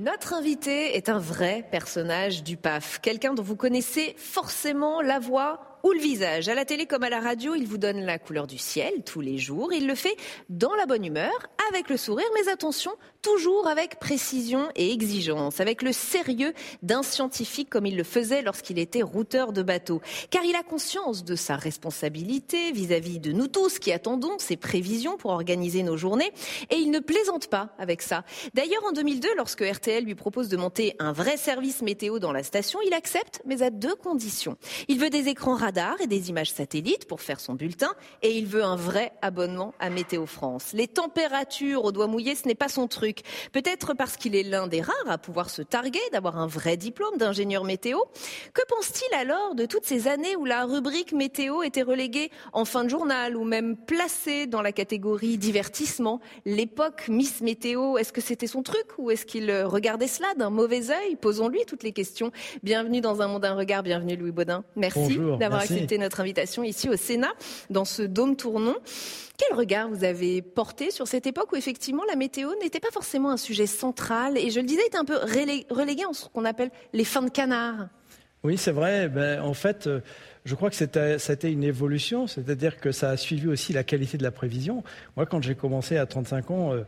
Notre invité est un vrai personnage du PAF, quelqu'un dont vous connaissez forcément la voix ou le visage. À la télé comme à la radio, il vous donne la couleur du ciel tous les jours. Il le fait dans la bonne humeur, avec le sourire, mais attention, toujours avec précision et exigence, avec le sérieux d'un scientifique comme il le faisait lorsqu'il était routeur de bateau. Car il a conscience de sa responsabilité vis-à-vis de nous tous qui attendons ses prévisions pour organiser nos journées. Et il ne plaisante pas avec ça. D'ailleurs, en 2002, lorsque RTL lui propose de monter un vrai service météo dans la station, il accepte, mais à deux conditions. Il veut des écrans et des images satellites pour faire son bulletin et il veut un vrai abonnement à Météo France. Les températures au doigt mouillé, ce n'est pas son truc. Peut-être parce qu'il est l'un des rares à pouvoir se targuer d'avoir un vrai diplôme d'ingénieur météo. Que pense-t-il alors de toutes ces années où la rubrique météo était reléguée en fin de journal ou même placée dans la catégorie divertissement? L'époque Miss Météo, est-ce que c'était son truc ou est-ce qu'il regardait cela d'un mauvais œil? Posons-lui toutes les questions. Bienvenue dans un monde d'un regard, bienvenue Louis Baudin. Merci d'avoir accepté notre invitation ici au Sénat, dans ce dôme tournant. Quel regard vous avez porté sur cette époque où effectivement la météo n'était pas forcément un sujet central et je le disais, était un peu relégué en ce qu'on appelle les fins de canard? Oui, c'est vrai. Ben, en fait, euh, je crois que été une évolution, c'est-à-dire que ça a suivi aussi la qualité de la prévision. Moi, quand j'ai commencé à 35 ans, euh,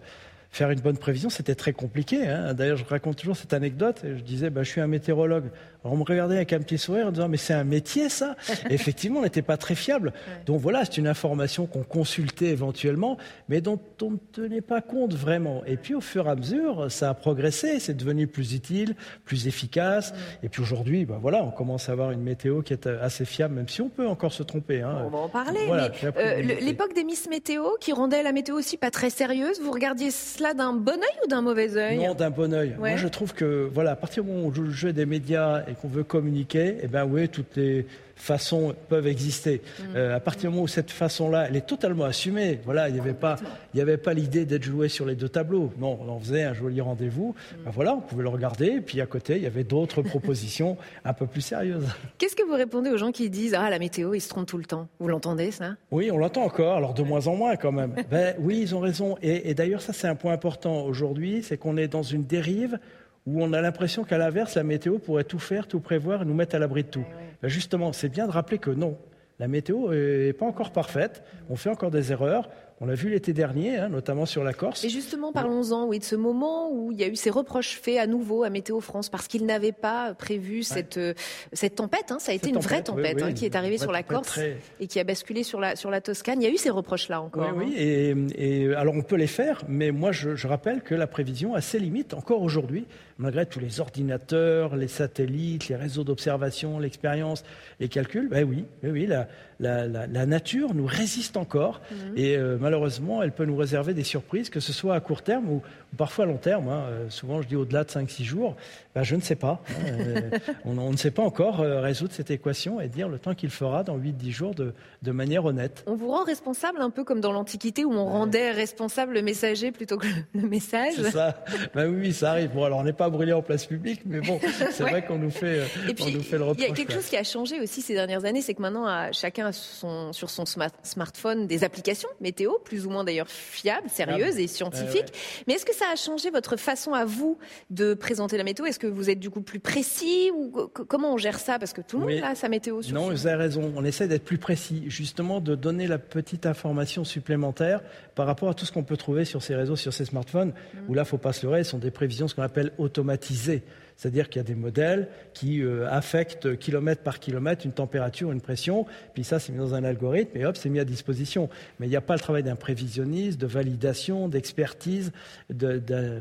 faire une bonne prévision, c'était très compliqué. Hein. D'ailleurs, je raconte toujours cette anecdote. je disais, bah, je suis un météorologue. Alors, on me regardait avec un petit sourire en disant, mais c'est un métier, ça? Effectivement, on n'était pas très fiable. Donc voilà, c'est une information qu'on consultait éventuellement, mais dont on ne tenait pas compte vraiment. Et puis, au fur et à mesure, ça a progressé. C'est devenu plus utile, plus efficace. Et puis aujourd'hui, bah, voilà, on commence à avoir une météo qui est assez fiable, même si on peut encore se tromper. Hein. On va en parler. mais euh, l'époque des Miss Météo, qui rendait la météo aussi pas très sérieuse, vous regardiez d'un bon œil ou d'un mauvais œil Non, d'un bon œil. Moi, je trouve que, voilà, à partir du moment où on joue le jeu des médias et qu'on veut communiquer, eh ben oui, toutes les façons peuvent exister. Mm. Euh, à partir du moment où cette façon-là, elle est totalement assumée, voilà, il n'y avait pas, il avait pas l'idée d'être joué sur les deux tableaux. Non, on en faisait un joli rendez-vous. Mm. Ben voilà, on pouvait le regarder. Et puis à côté, il y avait d'autres propositions un peu plus sérieuses. Qu'est-ce que vous répondez aux gens qui disent ah la météo, ils se trompent tout le temps? Vous l'entendez ça? Oui, on l'entend encore. Alors de moins en moins quand même. ben oui, ils ont raison. Et, et d'ailleurs, ça c'est un point important aujourd'hui, c'est qu'on est dans une dérive où on a l'impression qu'à l'inverse, la météo pourrait tout faire, tout prévoir et nous mettre à l'abri de tout. Ben, justement, c'est bien de rappeler que non, la météo n'est pas encore parfaite, on fait encore des erreurs, on l'a vu l'été dernier, hein, notamment sur la Corse. Et justement, parlons-en, oui, de ce moment où il y a eu ces reproches faits à nouveau à Météo France parce qu'ils n'avaient pas prévu cette, euh, cette tempête. Hein. ça a été une vraie tempête hein, qui est arrivée sur la Corse et qui a basculé sur la, sur la Toscane. Il y a eu ces reproches-là encore. Oui, oui. Et, alors on peut les faire, mais moi je, je rappelle que la prévision a ses limites encore aujourd'hui, malgré tous les ordinateurs, les satellites, les réseaux d'observation, l'expérience, les calculs. Ben oui, oui, oui la, la, la, nature nous résiste encore mhm. et euh, malheureusement, elle peut nous réserver des surprises, que ce soit à court terme ou, parfois à long terme. Hein. Euh, souvent, je dis au-delà de 5-6 jours. Ben, je ne sais pas. Hein. Euh, on, on, ne sait pas encore résoudre cette équation et dire le temps qu'il fera dans 8-10 jours de, de, manière honnête. On vous rend responsable un peu comme dans l'Antiquité où on rendait responsable le messager plutôt que le message. C'est ça. Ben oui, ça arrive. Bon, alors on n'est pas brûlé en place publique, mais bon, c'est vrai qu'on nous fait, et puis, nous fait le reproche. Il y a quelque chose qui a changé aussi ces dernières années, c'est que maintenant, chacun sur son smartphone des applications météo, plus ou moins d'ailleurs fiables, sérieuses et scientifiques. Mais est-ce que ça a changé votre façon à vous de présenter la météo? Est-ce que vous êtes du coup plus précis ou comment on gère ça? Parce que tout le monde a sa météo sur Non, vous avez raison. On essaie d'être plus précis, justement de donner la petite information supplémentaire par rapport à tout ce qu'on peut trouver sur ces réseaux, sur ces smartphones, mmh. où là, il ne faut pas se leurrer, ce sont des prévisions, ce qu'on appelle automatisées. C'est-à-dire qu'il y a des modèles qui euh, affectent kilomètre par kilomètre une température, une pression, puis ça c'est mis dans un algorithme et hop, c'est mis à disposition. Mais il n'y a pas le travail d'un prévisionniste, de validation, d'expertise, de,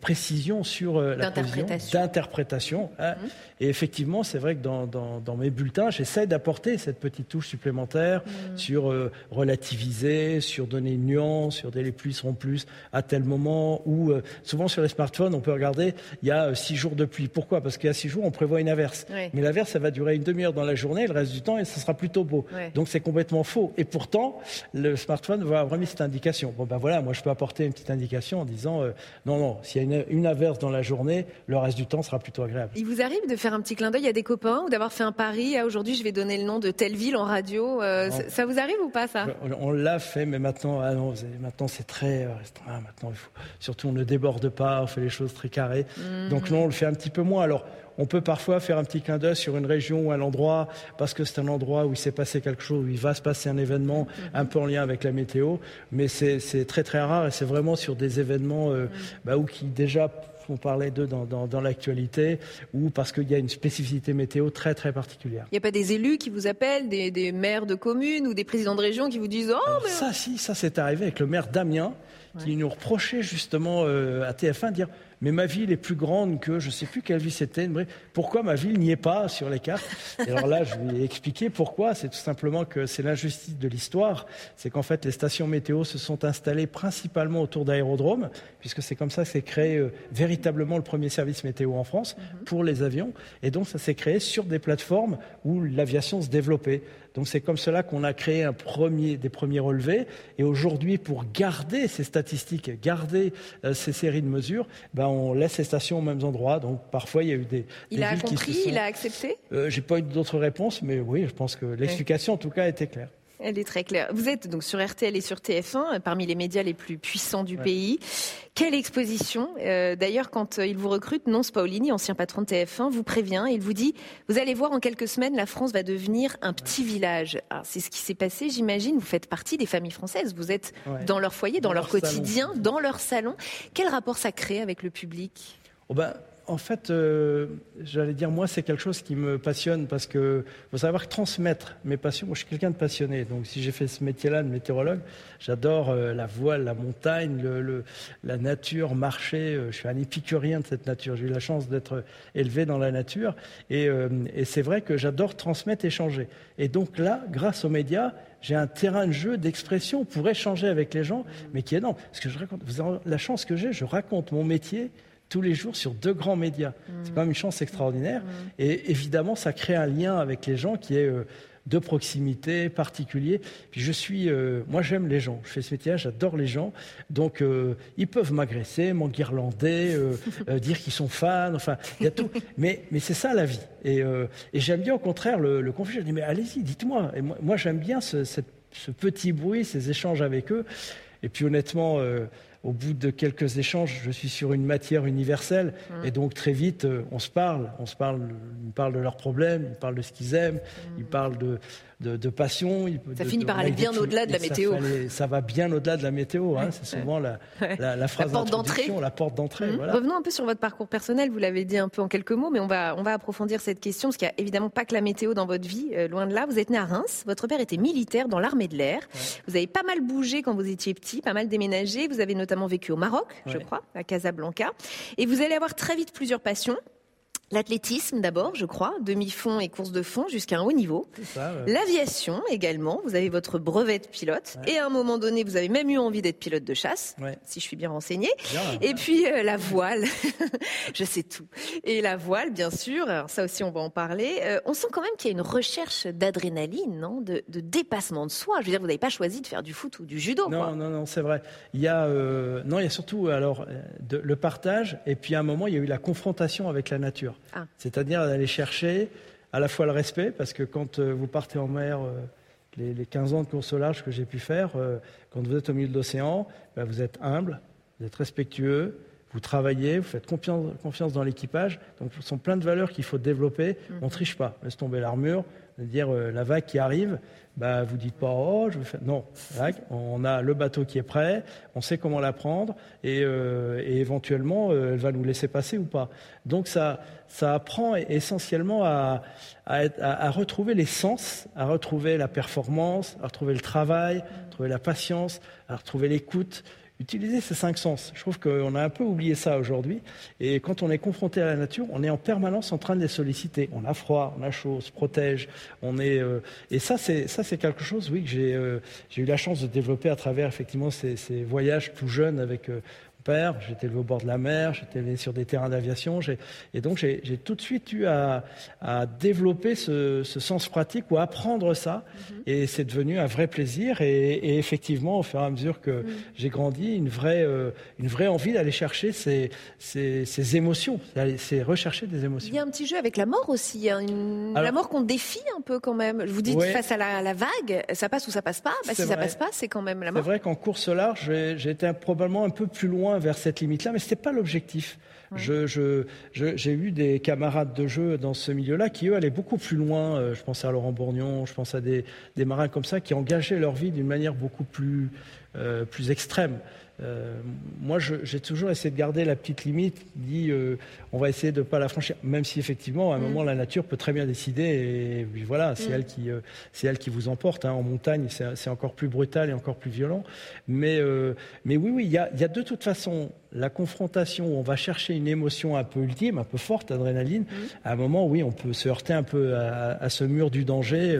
précision sur euh, la prévision, d'interprétation. Hein. Mhm. Et effectivement, c'est vrai que dans, mes bulletins, j'essaie d'apporter cette petite touche supplémentaire mhm. sur euh, relativiser, sur donner une nuance, sur des les pluies seront plus à tel moment, ou souvent sur les smartphones, on peut regarder, il y a six jours de pluie. Pourquoi? Parce qu'il y a six jours, on prévoit une averse. Mais l'averse, ça va durer une demi-heure dans la journée, le reste du temps, et ça sera plutôt beau. Donc c'est complètement faux. Et pourtant, le smartphone va avoir mis cette indication. Bon ben voilà, moi je peux apporter une petite indication en disant euh, non, non, s'il y a une, averse dans la journée, le reste du temps sera plutôt agréable. Il vous arrive de faire un petit clin d'œil à des copains ou d'avoir fait un pari ah, aujourd'hui je vais donner le nom de telle ville en radio. Euh, ça vous arrive ou pas ça? On, l'a fait, mais maintenant, ah non, maintenant c'est très euh, restreint. Maintenant, surtout on ne déborde pas, on fait les choses très carrées. Mhm. Donc non, on le fait un petit peu moins. Alors, on peut parfois faire un petit clin d'œil sur une région ou un endroit parce que c'est un endroit où il s'est passé quelque chose, où il va se passer un événement un peu en lien avec la météo, mais c'est très très rare et c'est vraiment sur des événements euh, bah, où qui déjà on parlait d'eux dans, l'actualité, ou parce qu'il y a une spécificité météo très très particulière. Il n'y a pas des élus qui vous appellent, des, maires de communes ou des présidents de région qui vous disent Oh, mais... Ça, si, ça c'est arrivé avec le maire Damien, qui nous reprochait justement euh, à TF1 de dire mais ma ville est plus grande que je ne sais plus quelle ville c'était. Pourquoi ma ville n'y est pas sur les cartes? Et alors là, je lui ai expliqué pourquoi. C'est tout simplement que c'est l'injustice de l'histoire. C'est qu'en fait, les stations météo se sont installées principalement autour d'aérodromes, puisque c'est comme ça que s'est créé euh, véritablement le premier service météo en France mhm. pour les avions. Et donc, ça s'est créé sur des plateformes où l'aviation se développait. Donc c'est comme cela qu'on a créé un premier, des premiers relevés. Et aujourd'hui, pour garder ces statistiques, garder euh, ces séries de mesures, ben, on laisse les stations aux mêmes endroits. Donc parfois, il y a eu des. Il a compris, il a accepté? Euh, J'ai pas eu d'autres réponses, mais oui, je pense que l'explication, en tout cas, était claire. Elle est très claire. Vous êtes donc sur RTL et sur TF1, parmi les médias les plus puissants du pays. Quelle exposition euh, D'ailleurs, quand euh, il vous recrute, non Paulini, ancien patron de TF1, vous prévient et il vous dit Vous allez voir, en quelques semaines, la France va devenir un petit village. C'est ce qui s'est passé, j'imagine. Vous faites partie des familles françaises. Vous êtes dans leur foyer, dans, leur, quotidien, dans leur salon. Quel rapport ça crée avec le public? Oh ben, en fait, euh, j'allais dire, moi, c'est quelque chose qui me passionne parce que faut savoir transmettre mes passions. Moi, je suis quelqu'un de passionné. Donc, si j'ai fait ce métier-là de météorologue, j'adore euh, la voile, la montagne, la nature, marcher. Euh, je suis un épicurien de cette nature. J'ai eu la chance d'être élevé dans la nature. Et, et c'est vrai que j'adore transmettre, échanger. Et donc là, grâce aux médias, j'ai un terrain de jeu, d'expression pour échanger avec les gens, mais qui est énorme. Parce que je raconte, vous avez la chance que j'ai, je raconte mon métier tous les jours sur deux grands médias. C'est quand même une chance extraordinaire. Mmh. Et évidemment, ça crée un lien avec les gens qui est euh, de proximité, particulier. Puis je suis, euh, moi j'aime les gens. Je fais ce métier, j'adore les gens. Donc euh, ils peuvent m'agresser, m'enguirlander, dire qu'ils sont fans. Enfin, il y a tout. Mais, mais c'est ça la vie. Et, et j'aime bien au contraire le, le conflit. Je dis mais allez-y, dites-moi. Et moi, j'aime bien ce, ce, petit bruit, ces échanges avec eux. Et puis honnêtement au bout de quelques échanges, je suis sur une matière universelle. Mm. Et donc, très vite, euh, on se parle. On se parle, ils parlent de leurs problèmes, ils parlent de ce qu'ils aiment, ils parlent de, de, passion. Ça finit par aller bien au-delà de la météo. Ça, va bien au-delà de la météo. Hein. C'est souvent la, la, phrase d'introduction, la porte d'entrée. Mmh. Revenons un peu sur votre parcours personnel. Vous l'avez dit un peu en quelques mots, mais on va, on va approfondir cette question, parce qu'il n'y a évidemment pas que la météo dans votre vie, euh, loin de là. Vous êtes né à Reims, votre père était militaire dans l'armée de l'air. Vous avez pas mal bougé quand vous étiez petit, pas mal déménagé. Vous avez notamment vécu au Maroc, je crois, à Casablanca. Et vous allez avoir très vite plusieurs passions. L'athlétisme d'abord, je crois, demi-fond et course de fond jusqu'à un haut niveau. L'aviation également, vous avez votre brevet de pilote. Et à un moment donné, vous avez même eu envie d'être pilote de chasse, si je suis bien renseignée. et puis euh, la voile, je sais tout. Et la voile, bien sûr, alors ça aussi on va en parler. Euh, on sent quand même qu'il y a une recherche d'adrénaline, non? De, dépassement de soi. Je veux dire, vous n'avez pas choisi de faire du foot ou du judo. Non, non, non, c'est vrai. Il y a, euh, non, il y a surtout alors le partage. Et puis à un moment, il y a eu la confrontation avec la nature. Ah. C'est-à-dire d'aller chercher à la fois le respect, parce que quand euh, vous partez en mer, euh, les, 15 ans de course au large que j'ai pu faire, euh, quand vous êtes au milieu de l'océan, ben, vous êtes humble, vous êtes respectueux, vous travaillez, vous faites confiance, dans l'équipage. Donc, ce sont plein de valeurs qu'il faut développer. On ne triche pas. Laisse tomber l'armure, dire la vague qui arrive bah, vous dites pas oh je vais faire non. On a le bateau qui est prêt on sait comment la prendre et, euh, éventuellement euh, elle va nous laisser passer ou pas. Donc ça ça apprend essentiellement à, à, à, retrouver les sens à retrouver la performance à retrouver le travail à retrouver la patience à retrouver l'écoute utiliser ces cinq sens. Je trouve qu'on a un peu oublié ça aujourd'hui. Et quand on est confronté à la nature, on est en permanence en train de les solliciter. On a froid, on a chaud, on se protège. On est, euh, Et ça, c'est, quelque chose, oui, que j'ai, euh, j'ai eu la chance de développer à travers effectivement ces, ces voyages tout jeunes avec euh, père, j'étais élevé au bord de la mer, j'étais élevé sur des terrains d'aviation, et donc j'ai tout de suite eu à, développer ce, sens pratique ou apprendre ça, mhm. et c'est devenu un vrai plaisir, et, effectivement, au fur et à mesure que mhm. j'ai grandi, une vraie, euh, une vraie envie d'aller chercher ces, ces, émotions, c'est rechercher des émotions. Il y a un petit jeu avec la mort aussi, hein, la mort qu'on défie un peu quand même. Je vous dis, face à la, vague, ça passe ou ça passe pas, bah, si ça passe pas, c'est quand même la mort. C'est vrai qu'en course large, j'ai été probablement un peu plus loin vers cette limite-là, mais ce n'était pas l'objectif. j'ai eu des camarades de jeu dans ce milieu-là qui, eux, allaient beaucoup plus loin. Euh, je pense à Laurent Bourgnon, je pense à des, marins comme ça qui engageaient leur vie d'une manière beaucoup plus, euh, plus extrême. Euh, moi, j'ai toujours essayé de garder la petite limite, dit euh, on va essayer de ne pas la franchir, même si effectivement, à un mm. moment, la nature peut très bien décider, et, voilà, c'est mm. elle, qui, euh, elle qui vous emporte. Hein. En montagne, c'est encore plus brutal et encore plus violent. Mais, mais oui, oui, il y a, y a, de toute façon la confrontation où on va chercher une émotion un peu ultime, un peu forte, adrénaline. Mm. À un moment, oui, on peut se heurter un peu à, ce mur du danger,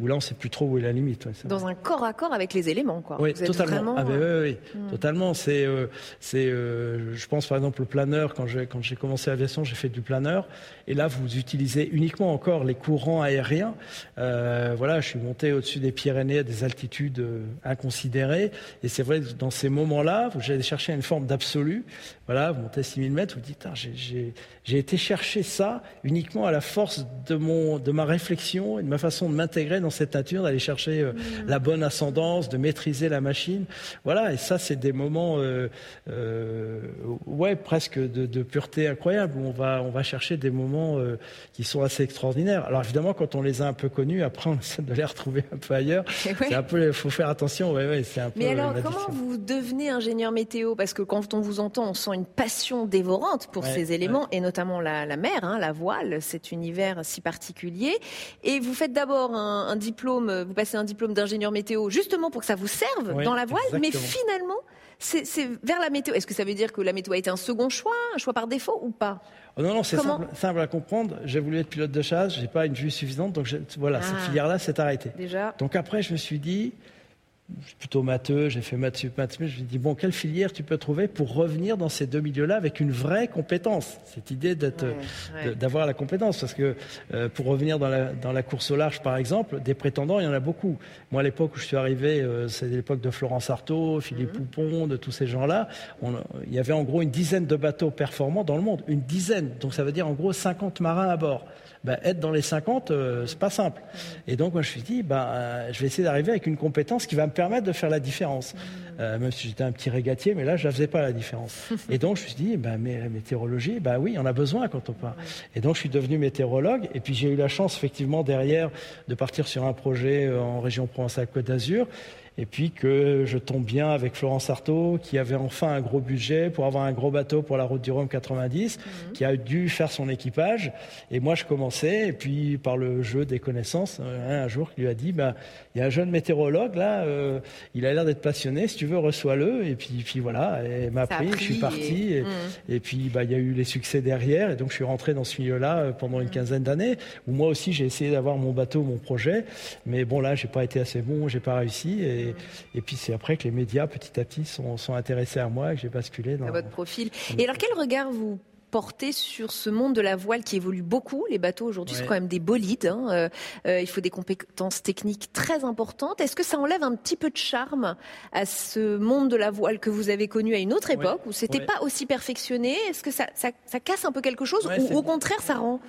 où là, on ne sait plus trop où est la limite. Dans un corps à corps avec les éléments, quoi. Oui, totalement. Ah, oui, oui, totalement. C'est, euh, c'est, euh, je pense par exemple au planeur. Quand j'ai quand j'ai commencé l'aviation, j'ai fait du planeur. Et là, vous utilisez uniquement encore les courants aériens. Euh, voilà, je suis monté au-dessus des Pyrénées à des altitudes inconsidérées. Et c'est vrai dans ces moments-là, vous allez chercher une forme d'absolu. Voilà, vous montez 6000 mètres, vous dites, ah, j'ai, j'ai été chercher ça uniquement à la force de mon de ma réflexion et de ma façon de m'intégrer dans cette nature, d'aller chercher mmh. la bonne ascendance, de maîtriser la machine. Voilà, et ça, c'est des moments euh, euh, ouais, presque de, pureté incroyable, où on va, on va chercher des moments euh, qui sont assez extraordinaires. Alors évidemment, quand on les a un peu connus, après on essaie de les retrouver un peu ailleurs. C'est un peu, faut faire attention. Ouais, ouais, c'est un Mais alors, comment vous devenez ingénieur météo? Parce que quand on vous entend, on sent une passion dévorante pour ces éléments, et notamment la, mer, hein, la voile, cet univers si particulier. Et vous faites d'abord un, diplôme, vous passez un diplôme d'ingénieur météo, justement pour que ça vous serve dans la voile, mais finalement, c'est vers la météo. Est-ce que ça veut dire que la météo a été un second choix, un choix par défaut ou pas? Oh Non, non, c'est simple, à comprendre. J'ai voulu être pilote de chasse, j'ai pas une vue suffisante, donc voilà, cette ah. filière-là s'est arrêtée. Déjà. Donc après, je me suis dit, plutôt matheux, j'ai fait maths sup, maths je me suis dit, bon, quelle filière tu peux trouver pour revenir dans ces deux milieux-là avec une vraie compétence? Cette idée d'avoir la compétence, parce que euh, pour revenir dans la, dans la, course au large, par exemple, des prétendants, il y en a beaucoup. Moi, à l'époque où je suis arrivé, euh, c'est l'époque de Florence Artaud, Philippe mhm. Poupon, de tous ces gens-là, il y avait en gros une dizaine de bateaux performants dans le monde, une dizaine, donc ça veut dire en gros 50 marins à bord. Ben, être dans les 50, euh, c'est pas simple. Et donc, moi, je me suis dit, ben, je vais essayer d'arriver avec une compétence qui va me permettre de faire la différence. Euh, même si j'étais un petit régatier, mais là, je ne faisais pas la différence. Et donc, je me suis dit, ben, mais la météorologie, ben oui, on a besoin quand on part. Et donc, je suis devenu météorologue. Et puis, j'ai eu la chance, effectivement, derrière, de partir sur un projet euh, en région Provence-Côte d'Azur et puis que je tombe bien avec Florence Artaud, qui avait enfin un gros budget pour avoir un gros bateau pour la route du Rhum 90, mhm. qui a dû faire son équipage. Et moi, je commençais, et puis par le jeu des connaissances, euh, un jour, il lui a dit, bah, il y a un jeune météorologue là, euh, il a l'air d'être passionné, si tu veux, reçois-le. Et puis, puis voilà, elle m'a pris, je suis parti. Et, mhm. puis, bah, il y a eu les succès derrière, et donc je suis rentré dans ce milieu-là euh, pendant une mhm. quinzaine d'années, où moi aussi j'ai essayé d'avoir mon bateau, mon projet, mais bon là, j'ai pas été assez bon, j'ai pas réussi. Et, et, puis c'est après que les médias, petit à petit, sont, intéressés à moi, que j'ai basculé dans... votre profil. Et alors quel regard vous portez sur ce monde de la voile qui évolue beaucoup? Les bateaux aujourd'hui sont quand même des bolides. Hein. Euh, euh, il faut des compétences techniques très importantes. Est-ce que ça enlève un petit peu de charme à ce monde de la voile que vous avez connu à une autre époque où c'était pas aussi perfectionné? Est-ce que ça, casse un peu quelque chose? Ou au contraire ça rend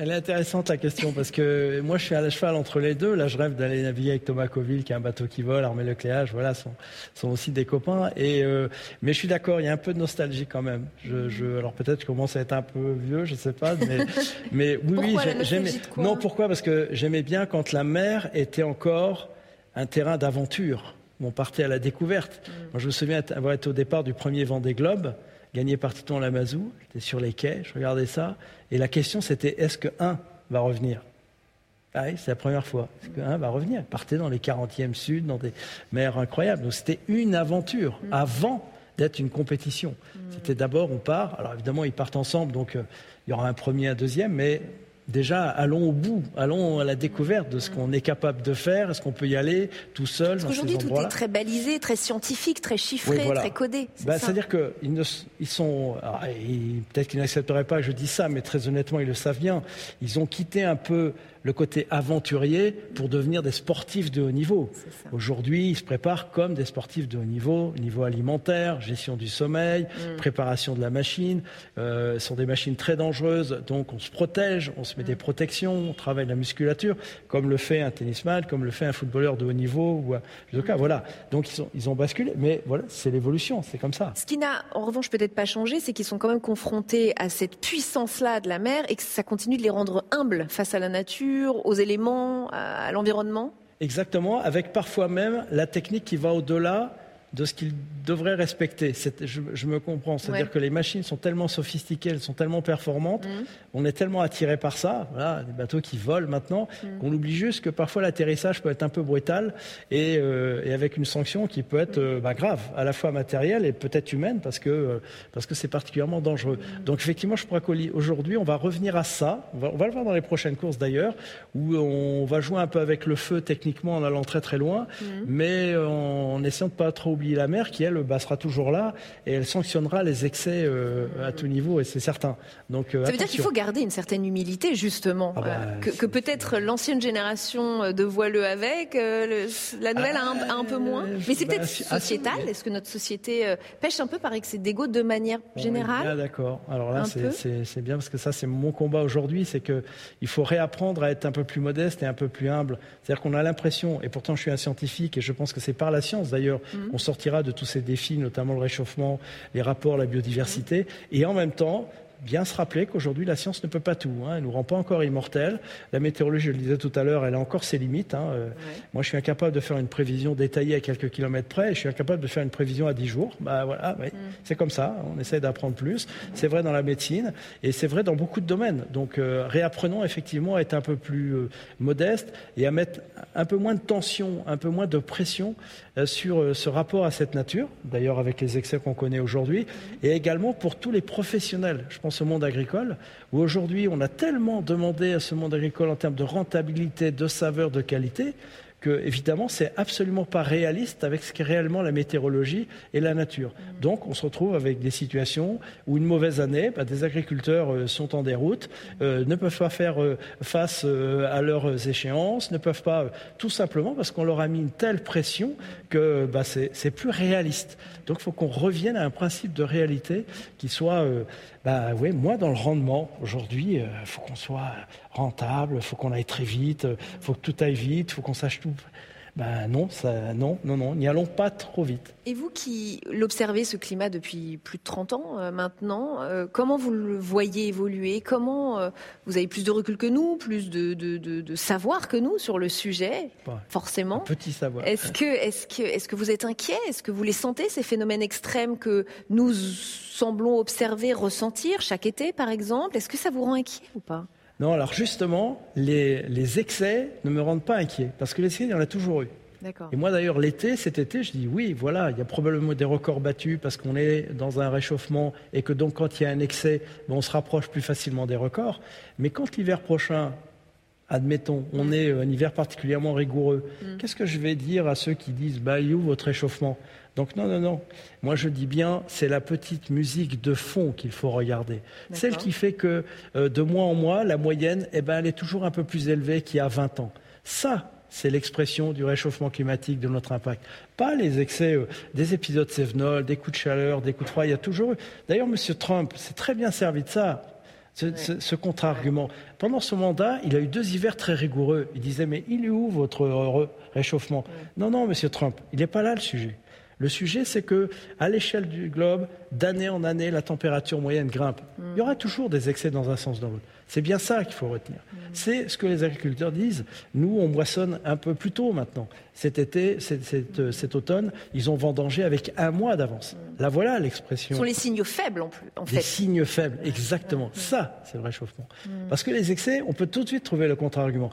Elle est intéressante la question parce que moi je suis à la cheval entre les deux. Là je rêve d'aller naviguer avec Thomas Coville qui a un bateau qui vole, Armé Lecléage, voilà, sont, sont aussi des copains. Et, euh, mais je suis d'accord, il y a un peu de nostalgie quand même. Je, je alors peut-être je commence à être un peu vieux, je sais pas, mais, mais oui, pourquoi oui, j'aimais. Non, pourquoi? Parce que j'aimais bien quand la mer était encore un terrain d'aventure. On partait à la découverte. Mm. Moi je me souviens avoir été au départ du premier Vendée Globe gagné par Titon Lamazou. J'étais sur les quais, je regardais ça. Et la question, c'était est-ce que 1 va revenir? Ah oui, c'est la première fois. Est-ce que 1 va revenir? Partez dans les 40e sud, dans des mers incroyables. Donc c'était une aventure mm. avant d'être une compétition. Mm. C'était d'abord, on part. Alors évidemment, ils partent ensemble, donc euh, il y aura un premier, un deuxième, mais déjà, allons au bout, allons à la découverte de ce qu'on est capable de faire, est-ce qu'on peut y aller tout seul Parce qu'aujourd'hui, tout est très balisé, très scientifique, très chiffré, très codé. Bah, C'est-à-dire qu'ils ils sont, peut-être qu'ils n'accepteraient pas que je dis ça, mais très honnêtement, ils le savent bien. Ils ont quitté un peu le côté aventurier pour devenir des sportifs de haut niveau. Aujourd'hui, ils se préparent comme des sportifs de haut niveau, niveau alimentaire, gestion du sommeil, mm. préparation de la machine. Euh, ce sont des machines très dangereuses, donc on se protège, on se met des mm. protections, on travaille la musculature, comme le fait un tennisman, comme le fait un footballeur de haut niveau ou cas. Voilà. Donc ils, ils ont basculé, mais voilà, c'est l'évolution, c'est comme ça. Ce qui n'a en revanche peut-être pas changé, c'est qu'ils sont quand même confrontés à cette puissance-là de la mer et que ça continue de les rendre humbles face à la nature aux éléments, à l'environnement? Exactement, avec parfois même la technique qui va au-delà de ce qu'ils devraient respecter. Je, je, me comprends, c'est-à-dire que les machines sont tellement sophistiquées, elles sont tellement performantes, mm. on est tellement attiré par ça, voilà, des bateaux qui volent maintenant, mm. qu'on oublie juste que parfois l'atterrissage peut être un peu brutal et, euh, et avec une sanction qui peut être euh, bah, grave, à la fois matérielle et peut-être humaine, parce que euh, parce que c'est particulièrement dangereux. Mm. Donc effectivement, je crois qu'aujourd'hui, on va revenir à ça. On va, on va, le voir dans les prochaines courses d'ailleurs, où on va jouer un peu avec le feu techniquement en allant très très loin, mais en, en essayant de pas trop oublier la mer qui, elle, bah, sera toujours là et elle sanctionnera les excès euh, à tout niveau, et c'est certain. Donc, euh, Ça veut dire qu'il faut garder une certaine humilité, justement, ah bah, euh, que, peut-être l'ancienne génération de voileux avec, la nouvelle a, un, peu moins. Mais c'est peut-être bah, sociétal. Est-ce que notre société pêche un peu par excès d'ego de manière générale D'accord. Alors là, c'est bien parce que ça, c'est mon combat aujourd'hui, c'est qu'il faut réapprendre à être un peu plus modeste et un peu plus humble. C'est-à-dire qu'on a l'impression, et pourtant je suis un scientifique et je pense que c'est par la science d'ailleurs, mmh. on sortira de tous ces défis, notamment le réchauffement, les rapports, la biodiversité, et en même temps bien se rappeler qu'aujourd'hui, la science ne peut pas tout. Hein. Elle ne nous rend pas encore immortels. La météorologie, je le disais tout à l'heure, elle a encore ses limites. Hein. Euh, moi, je suis incapable de faire une prévision détaillée à quelques kilomètres près. Et je suis incapable de faire une prévision à 10 jours. Bah, voilà, mm. C'est comme ça. On essaie d'apprendre plus. C'est vrai dans la médecine et c'est vrai dans beaucoup de domaines. Donc, euh, réapprenons effectivement à être un peu plus euh, modeste et à mettre un peu moins de tension, un peu moins de pression sur ce rapport à cette nature. D'ailleurs, avec les excès qu'on connaît aujourd'hui. Mm. Et également pour tous les professionnels. Je pense ce monde agricole, où aujourd'hui on a tellement demandé à ce monde agricole en termes de rentabilité, de saveur, de qualité, que évidemment c'est absolument pas réaliste avec ce qu'est réellement la météorologie et la nature. Mm. Donc on se retrouve avec des situations où une mauvaise année, bah, des agriculteurs euh, sont en déroute, euh, ne peuvent pas faire euh, face à leurs échéances, ne peuvent pas tout simplement parce qu'on leur a mis une telle pression que bah, c'est plus réaliste. Donc il faut qu'on revienne à un principe de réalité qui soit bah oui, moi dans le rendement, aujourd'hui, il faut qu'on soit rentable, il faut qu'on aille très vite, il faut que tout aille vite, il faut qu'on sache tout. Ben non, ça, non, non, non, n'y allons pas trop vite. Et vous qui l'observez ce climat depuis plus de 30 ans euh, maintenant, euh, comment vous le voyez évoluer? Comment euh, vous avez plus de recul que nous, plus de, de, de, savoir que nous sur le sujet Forcément? petit savoir. Est-ce que, est-ce que, est-ce que vous êtes inquiet? Est-ce que vous les sentez ces phénomènes extrêmes que nous semblons observer, ressentir chaque été, par exemple? Est-ce que ça vous rend inquiet ou pas? Non, alors justement, les, excès ne me rendent pas inquiet, parce que les excès, il y en a toujours eu. Et moi d'ailleurs, l'été, cet été, je dis oui, voilà, il y a probablement des records battus parce qu'on est dans un réchauffement et que donc quand il y a un excès, ben, on se rapproche plus facilement des records. Mais quand l'hiver prochain, admettons, on mm. est un hiver particulièrement rigoureux, mm. qu'est-ce que je vais dire à ceux qui disent, bah, il où votre réchauffement donc non, non, non. Moi, je dis bien, c'est la petite musique de fond qu'il faut regarder. Celle qui fait que euh, de mois en mois, la moyenne, eh ben, elle est toujours un peu plus élevée qu'il y a 20 ans. Ça, c'est l'expression du réchauffement climatique, de notre impact. Pas les excès euh, des épisodes Sévenol, des coups de chaleur, des coups de froid. Il y a toujours eu. D'ailleurs, M. Trump s'est très bien servi de ça ce, contre-argument. Pendant son mandat, il a eu deux hivers très rigoureux. Il disait, mais il est où votre réchauffement? Non, non, monsieur Trump, il n'est pas là le sujet. Le sujet, c'est que, à l'échelle du globe, d'année en année, la température moyenne grimpe. Il y aura toujours des excès dans un sens ou dans l'autre. C'est bien ça qu'il faut retenir. C'est ce que les agriculteurs disent. Nous, on moissonne un peu plus tôt maintenant. Cet été, cet, automne, ils ont vendangé avec un mois d'avance. Là, voilà l'expression. Ce sont les signes faibles, en, en fait. Les signes faibles, exactement. Ça, c'est le réchauffement. Parce que les excès, on peut tout de suite trouver le contre-argument.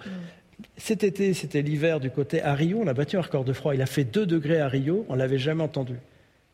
Cet été, c'était l'hiver du côté à Rio, on a battu un record de froid. Il a fait 2 degrés à Rio, on l'avait jamais entendu,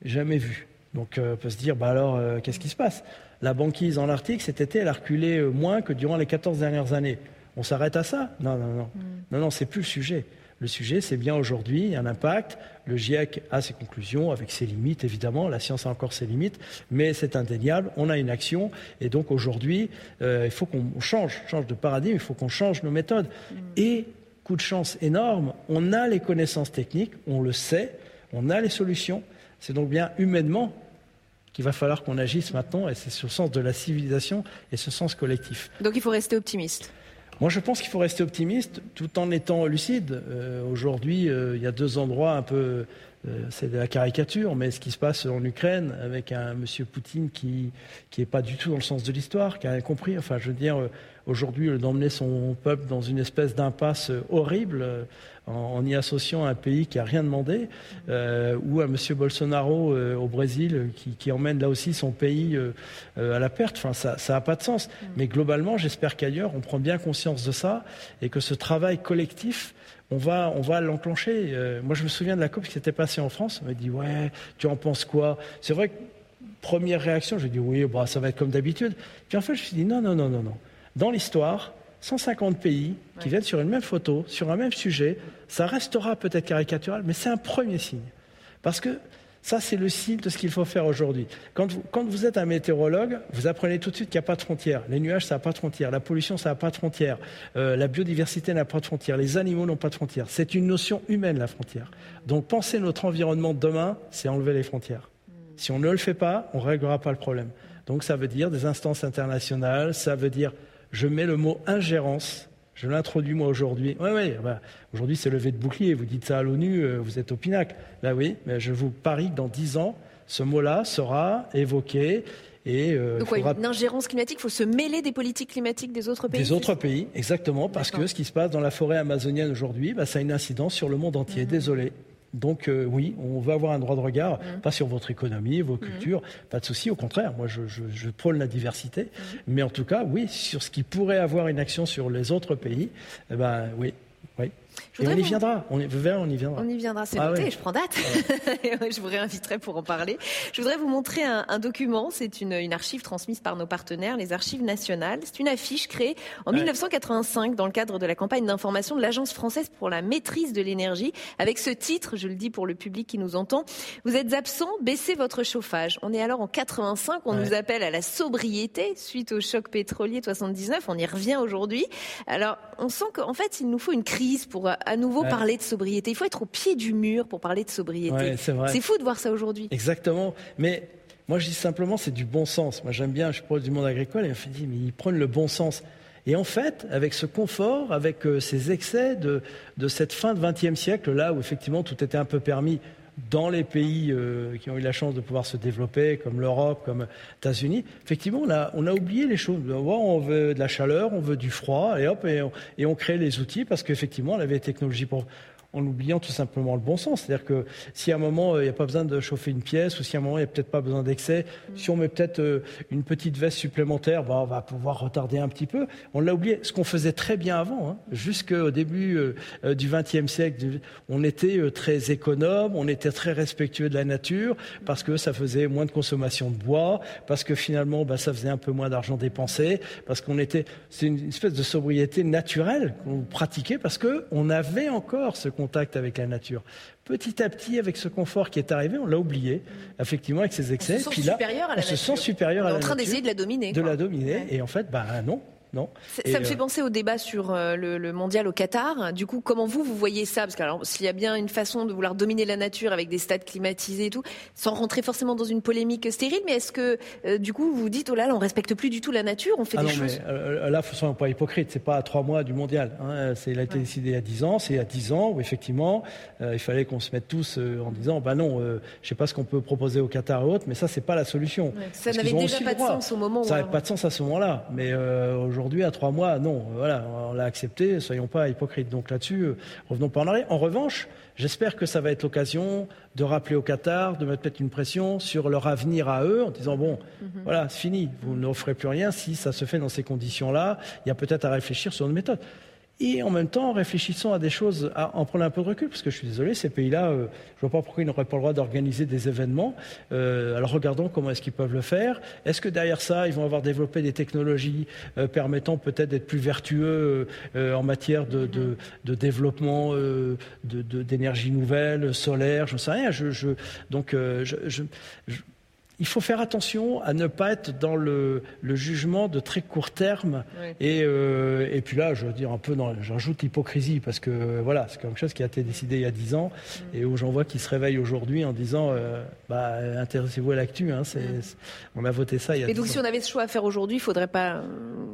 jamais vu. Donc euh, on peut se dire, bah alors, euh, qu'est-ce qui se passe? La banquise en Arctique, cet été, elle a reculé euh, moins que durant les 14 dernières années. On s'arrête à ça? Non, non, non. Mm. Non, non, c'est plus le sujet. Le sujet, c'est bien aujourd'hui un impact. Le GIEC a ses conclusions avec ses limites, évidemment. La science a encore ses limites, mais c'est indéniable. On a une action, et donc aujourd'hui, euh, il faut qu'on change, change de paradigme. Il faut qu'on change nos méthodes. Mm. Et coup de chance énorme, on a les connaissances techniques, on le sait, on a les solutions. C'est donc bien humainement qu'il va falloir qu'on agisse maintenant, et c'est ce sens de la civilisation et ce sens collectif. Donc il faut rester optimiste. Moi, je pense qu'il faut rester optimiste tout en étant lucide. Euh, aujourd'hui, euh, il y a deux endroits un peu, euh, c'est de la caricature, mais ce qui se passe en Ukraine avec un monsieur Poutine qui qui est pas du tout dans le sens de l'histoire, qui a rien compris. Enfin, je veux dire, aujourd'hui, d'emmener son peuple dans une espèce d'impasse horrible en, y associant un pays qui a rien demandé, euh, ou à M. Bolsonaro euh, au Brésil qui, emmène là aussi son pays euh, à la perte. Enfin, ça n'a pas de sens. Mm. Mais globalement, j'espère qu'ailleurs, on prend bien conscience de ça et que ce travail collectif, on va, on va l'enclencher. moi, je me souviin de la COP qui s'était passée en France. On m'a dit, ouais, tu en penses quoi? C'est vrai que première réaction, je dis oui, bah, ça va être comme d'habitude. Puis en fait, je me suis dit non, non, non, non, non. Dans l'histoire, 150 pays qui viennent sur une même photo, sur un même sujet, ça restera peut-être caricatural, mais c'est un premier signe. Parce que ça, c'est le signe de ce qu'il faut faire aujourd'hui. Quand vous, êtes un météorologue, vous apprenez tout de suite qu'il n'y a pas de frontières. Les nuages, ça n'a pas de frontières. La pollution, ça n'a pas de frontières. Euh, la biodiversité n'a pas de frontières. Les animaux n'ont pas de frontières. C'est une notion humaine, la frontière. Donc, penser notre environnement demain, c'est enlever les frontières. Si on ne le fait pas, on ne réglera pas le problème. Donc, ça veut dire des instances internationales, ça veut dire je mets le mot ingérence. Je l'introduis moi aujourd'hui. Oui, oui, bah, aujourd'hui c'est levé de bouclier. Vous dites ça à l'ONU, euh, vous êtes au pinacle. Là oui, mais je vous parie que dans dix ans, ce mot-là sera évoqué. Et, euh, Donc, une ingérence climatique, il faut se mêler des politiques climatiques des autres pays Des autres pays, exactement, parce que ce qui se passe dans la forêt amazonienne aujourd'hui, bah, ça a une incidence sur le monde entier. Mhm. Désolé. Donc euh, oui, on va avoir un droit de regard, mmh. pas sur votre économie, vos mmh. cultures, pas de souci. Au contraire, moi je, je, prône la diversité, mmh. mais en tout cas, oui, sur ce qui pourrait avoir une action sur les autres pays, eh ben oui, oui. Et on y viendra, on y, on y viendra. On y viendra, c'est ah noté, je prends date. je vous réinviterai pour en parler. Je voudrais vous montrer un, document, c'est une, archive transmise par nos partenaires, les archives nationales. C'est une affiche créée en 1985 dans le cadre de la campagne d'information de l'Agence française pour la maîtrise de l'énergie, avec ce titre, je le dis pour le public qui nous entend, vous êtes absent, baissez votre chauffage. On est alors en 85, on nous appelle à la sobriété suite au choc pétrolier 79, on y revient aujourd'hui. Alors, on sent qu'en fait, il nous faut une crise pour à nouveau parler de sobriété. Il faut être au pied du mur pour parler de sobriété. c'est fou de voir ça aujourd'hui. Exactement. Mais moi, je dis simplement, c'est du bon sens. Moi, j'aime bien, je suis du monde agricole, et on me dit, mais ils prennent le bon sens. Et en fait, avec ce confort, avec euh, ces excès de, de cette fin de XXe siècle, là où effectivement tout était un peu permis, dans les pays euh, qui ont eu la chance de pouvoir se développer, comme l'Europe, comme les États-Unis, effectivement, on a, oublié les choses. On veut de la chaleur, on veut du froid, et hop, et on, et on crée les outils parce qu'effectivement, on avait les technologies pour, en oubliant tout simplement le bon sens. C'est-à-dire que si à un moment euh, il n'y a pas besoin de chauffer une pièce ou si à un moment il n'y a peut-être pas besoin d'excès, mm. si on met peut-être euh, une petite veste supplémentaire, bah, on va pouvoir retarder un petit peu. On l'a oublié. Ce qu'on faisait très bien avant, hein, jusqu'au début euh, du XXe siècle, on était très économe, on était très respectueux de la nature parce que ça faisait moins de consommation de bois, parce que finalement bah, ça faisait un peu moins d'argent dépensé, parce qu'on était, c'est une espèce de sobriété naturelle qu'on pratiquait parce que on avait encore ce contact avec la nature. Petit à petit, avec ce confort qui est arrivé, on l'a oublié, effectivement, avec ses excès. On se sent supérieur à la on se sent supérieur on est en train d'essayer de la dominer. De la dominer. Et en fait, bah non, non. Ça, me fait penser au débat sur le, mondial au Qatar. Du coup, comment vous vous voyez ça? Parce que s'il y a bien une façon de vouloir dominer la nature avec des stades climatisés et tout, sans rentrer forcément dans une polémique stérile, mais est-ce que du coup vous dites oh là, là on respecte plus du tout la nature, on fait ah des non, choses. Mais, là, faut pas hypocrite. C'est pas à trois mois du mondial. Hein. C'est, il a été décidé à 10 ans. C'est à 10 ans où effectivement il fallait qu'on se mette tous en disant bah non, je sais pas ce qu'on peut proposer au Qatar et autres, mais ça c'est pas la solution. ça n'avait déjà pas de sens au moment. Ça n'avait pas de sens à ce moment-là. Mais aujourd'hui, à trois mois, non. Voilà, on l'a accepté. Soyons pas hypocrites. Donc là-dessus, revenons pas en arrière. En revanche, J'espère que ça va être l'occasion de rappeler au Qatar, de mettre peut-être une pression sur leur avenir à eux, en disant bon, mhm. voilà, c'est fini, vous n'offrez plus rien si ça se fait dans ces conditions-là. Il y a peut-être à réfléchir sur une méthode et en même temps réfléchissons à des choses, en prenant un peu de recul, parce que je suis désolé, ces pays-là, euh, je ne vois pas pourquoi ils n'auraient pas le droit d'organiser des événements. Euh, alors regardons comment est-ce qu'ils peuvent le faire. Est-ce que derrière ça, ils vont avoir développé des technologies euh, permettant peut-être d'être plus vertueux en matière de, développement d'énergie nouvelle, solaire, je ne sais rien. Je, donc je, il faut faire attention à ne pas être dans le, jugement de très court terme. Euh, et, puis là, je veux dire un peu, j'ajoute l'hypocrisie parce que voilà, c'est quelque chose qui a été décidé il y a dix ans mm. et où j'en vois qui se réveillent aujourd'hui en disant, euh, bah, intéressez-vous à l'actu. Hein, mm. On a voté ça il y a. Et donc, si on avait ce choix à faire aujourd'hui, il faudrait pas. Euh,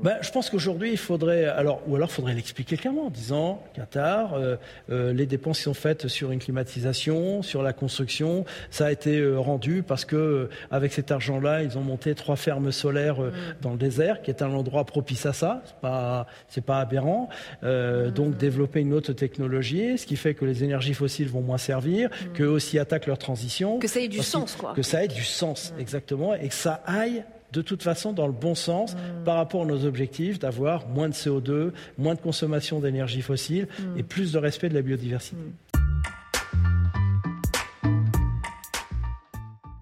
bah, je pense qu'aujourd'hui, il faudrait, alors, ou alors, il faudrait l'expliquer clairement en disant, Qatar, les dépenses qui sont faites sur une climatisation, sur la construction, ça a été rendu parce que avec cet argent-là, ils ont monté trois fermes solaires euh, mm. dans le désert, qui est un endroit propice à ça. C'est pas, c'est pas aberrant. Euh, mm. Donc développer une autre technologie, ce qui fait que les énergies fossiles vont moins servir, mm. qu'eux aussi attaquent leur transition. Que ça ait du sens, quoi. Que ça ait du sens, exactement, et que ça aille de toute façon dans le bon sens par rapport à nos objectifs d'avoir moins de CO2, moins de consommation d'énergie fossile et plus de respect de la biodiversité.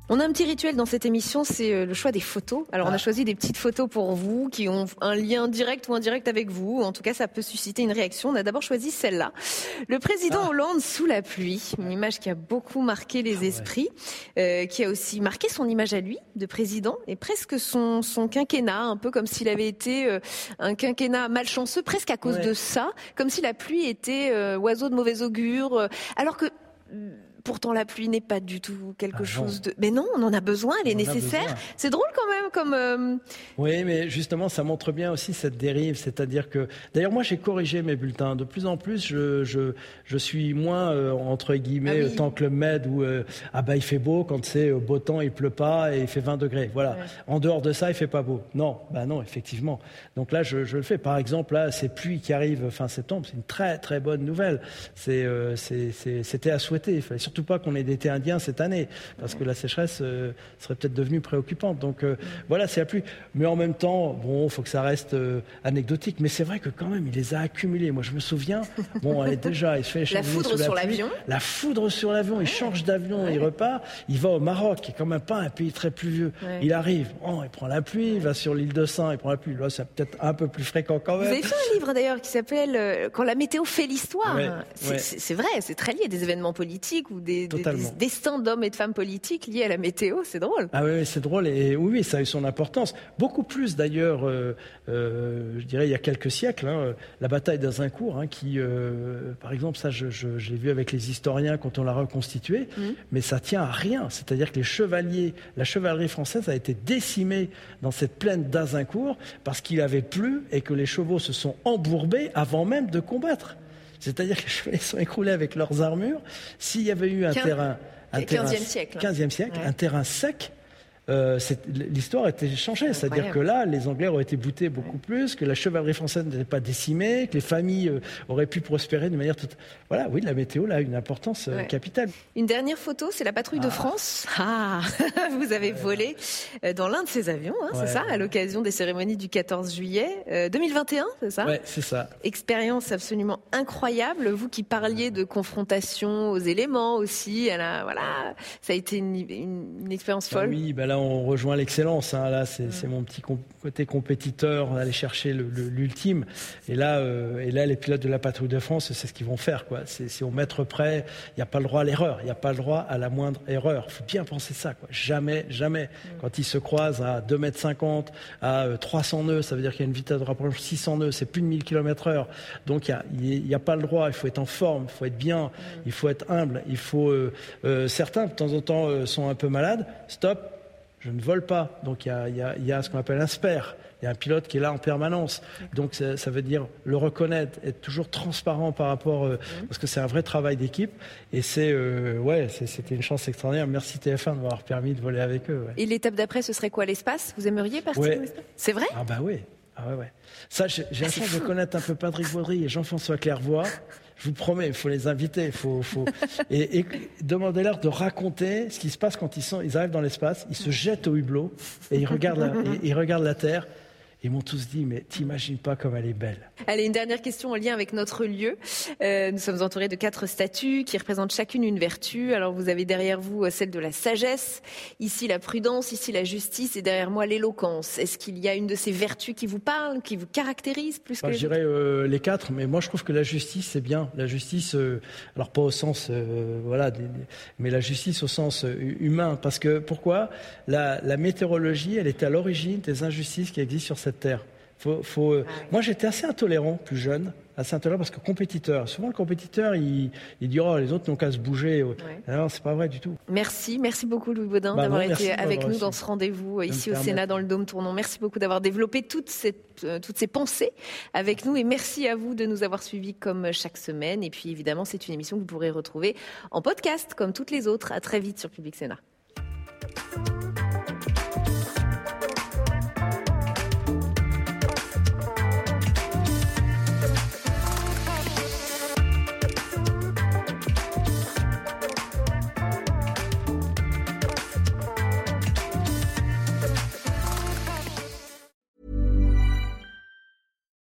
On a un petit rituel dans cette émission, c'est euh, le choix des photos. Alors on a ah. choisi des petites photos pour vous qui ont un lien direct ou indirect avec vous. En tout cas, ça peut susciter une réaction. On a d'abord choisi celle-là. Le président ah. Hollande sous la pluie, une image qui a beaucoup marqué les ah esprits, euh, qui a aussi marqué son image à lui de président et presque son, son quinquennat, un peu comme s'il avait été euh, un quinquennat malchanceux, presque à cause de ça, comme si la pluie était oiseau de mauvais augure, alors que Pourtant, la pluie n'est pas du tout quelque ah chose de. Mais non, on en a besoin, elle est nécessaire. C'est drôle quand même, comme. Euh, oui, mais justement, ça montre bien aussi cette dérive, c'est-à-dire que. D'ailleurs, moi, j'ai corrigé mes bulletins. De plus en plus, je, je, je suis moins euh, entre guillemets ah tant que le Med où euh, ah bah il fait beau quand c'est beau temps, il pleut pas et il fait 20 degrés. Voilà. En dehors de ça, il fait pas beau. Non, bah non, effectivement. Donc là, je, je le fais. Par exemple, là, ces pluies qui arrivent fin septembre, c'est une très très bonne nouvelle. C'est, c'était à souhaiter. Il fallait surtout pas qu'on ait d'été indien cette année, parce que la sécheresse euh, serait peut-être devenue préoccupante. Donc euh, voilà, c'est la pluie. Mais en même temps, bon, il faut que ça reste euh, anecdotique. Mais c'est vrai que quand même, il les a accumulés. Moi, je me souviens, bon, elle est déjà, il fait la foudre sur l'avion. La foudre sur l'avion, il change d'avion, il repart. Il va au Maroc, qui est quand même pas un pays très pluvieux. Il arrive, oh, il prend la pluie, il va sur l'île de Saint, il prend la pluie. Là, c'est peut-être un peu plus fréquent quand même. Vous avez fait un livre d'ailleurs qui s'appelle Quand la météo fait l'histoire. c'est vrai, c'est très lié à des événements politiques ou des, destins d'hommes et de femmes politiques liés à la météo. C'est drôle. Ah oui, c'est drôle. Et oui, ça a eu son importance. Beaucoup plus d'ailleurs, euh, euh, je dirais, il y a quelques siècles. Hein, la bataille d'Azincourt, hein, qui, euh, par exemple, ça, je, l'ai vu avec les historiens quand on l'a reconstitué, mmh. mais ça tient à rien. C'est-à-dire que les chevaliers, la chevalerie française a été décimée dans cette plaine d'Azincourt parce qu'il avait plu et que les chevaux se sont embourbés avant même de combattre. C'est-à-dire que les chevaliers sont écroulés avec leurs armures. S'il y avait eu un terrain, un 15e siècle, 15e siècle un terrain sec, euh, l'histoire était changée. C'est-à-dire que là, les Anglais auraient été boutés beaucoup plus, que la chevalerie française n'était pas décimée, que les familles euh, auraient pu prospérer de manière toute. Voilà, oui, la météo là a une importance euh, capitale. Une dernière photo, c'est la patrouille de ah. France. Ah, vous avez volé dans l'un de ces avions, hein, c'est ça, à l'occasion des cérémonies du 14 juillet 2021, c'est ça? Oui, c'est ça. Expérience absolument incroyable. Vous qui parliez de confrontation aux éléments aussi, voilà, ça a été une, expérience folle. oui, ben là là, on rejoint l'excellence. Hein. Là, c'est mon petit côté compétiteur, aller chercher l'ultime. Et là, euh, et là, les pilotes de la patrouille de France, c'est ce qu'ils vont faire. Quoi. C'est au mètre près. Il n'y a pas le droit à l'erreur. Il n'y a pas le droit à la moindre erreur. Il faut bien penser ça. Quoi. Jamais, jamais. Quand ils se croisent à 2 mètres 50, à 300 nœuds, ça veut dire qu'il y a une vitesse de rapprochement 600 nœuds. C'est plus de 1000 km heure. Donc, il n'y a, a, pas le droit. Il faut être en forme. Il faut être bien. Il faut être humble. Il faut, euh, euh, certains, de temps en temps, sont un peu malades. Stop je ne vole pas. Donc il y a, ce qu'on appelle un SPER. Il y a un pilote qui est là en permanence. Donc ça, veut dire le reconnaître, être toujours transparent par rapport, euh, parce que c'est un vrai travail d'équipe. Et c'est, euh, ouais, c'était une chance extraordinaire. Merci TF1 de m'avoir permis de voler avec eux. Et l'étape d'après, ce serait quoi l'espace? Vous aimeriez partir l'espace? C'est vrai? Ah bah oui. Ah ouais, ouais. Ça, j'ai la chance de connaître un peu Patrick Baudry et Jean-François Clairvoy. Je vous promets, il faut les inviter. Faut, faut... Et, et demandez-leur de raconter ce qui se passe quand ils, sont, ils arrivent dans l'espace, ils se jettent au hublot et ils regardent la, ils regardent la Terre. Ils m'ont tous dit, mais t'imagines pas comme elle est belle. Allez, une dernière question en lien avec notre lieu. Euh, nous sommes entourés de quatre statues qui représentent chacune une vertu. Alors vous avez derrière vous euh, celle de la sagesse, ici la prudence, ici la justice et derrière moi l'éloquence. Est-ce qu'il y a une de ces vertus qui vous parle, qui vous caractérise plus que les Je dirais euh, les quatre, mais moi je trouve que la justice c'est bien. La justice, alors pas au sens, voilà, mais la justice au sens humain. Parce que pourquoi? La, la météorologie, elle est à l'origine des injustices qui existent sur cette terre. Faut, euh, Moi, j'étais assez intolérant, plus jeune, assez intolérant parce que compétiteur. Souvent, le compétiteur, il, il dit oh, les autres n'ont qu'à se bouger. Alors, c'est pas vrai du tout. Merci, merci beaucoup, Louis Baudin, bah d'avoir été avec nous dans ce rendez-vous euh, ici au Sénat, dans le Dôme Tournant. Merci beaucoup d'avoir développé toutes euh, toutes ces pensées avec nous et merci à vous de nous avoir suivis comme chaque semaine. Et puis, évidemment, c'est une émission que vous pourrez retrouver en podcast comme toutes les autres. À très vite sur Public Sénat.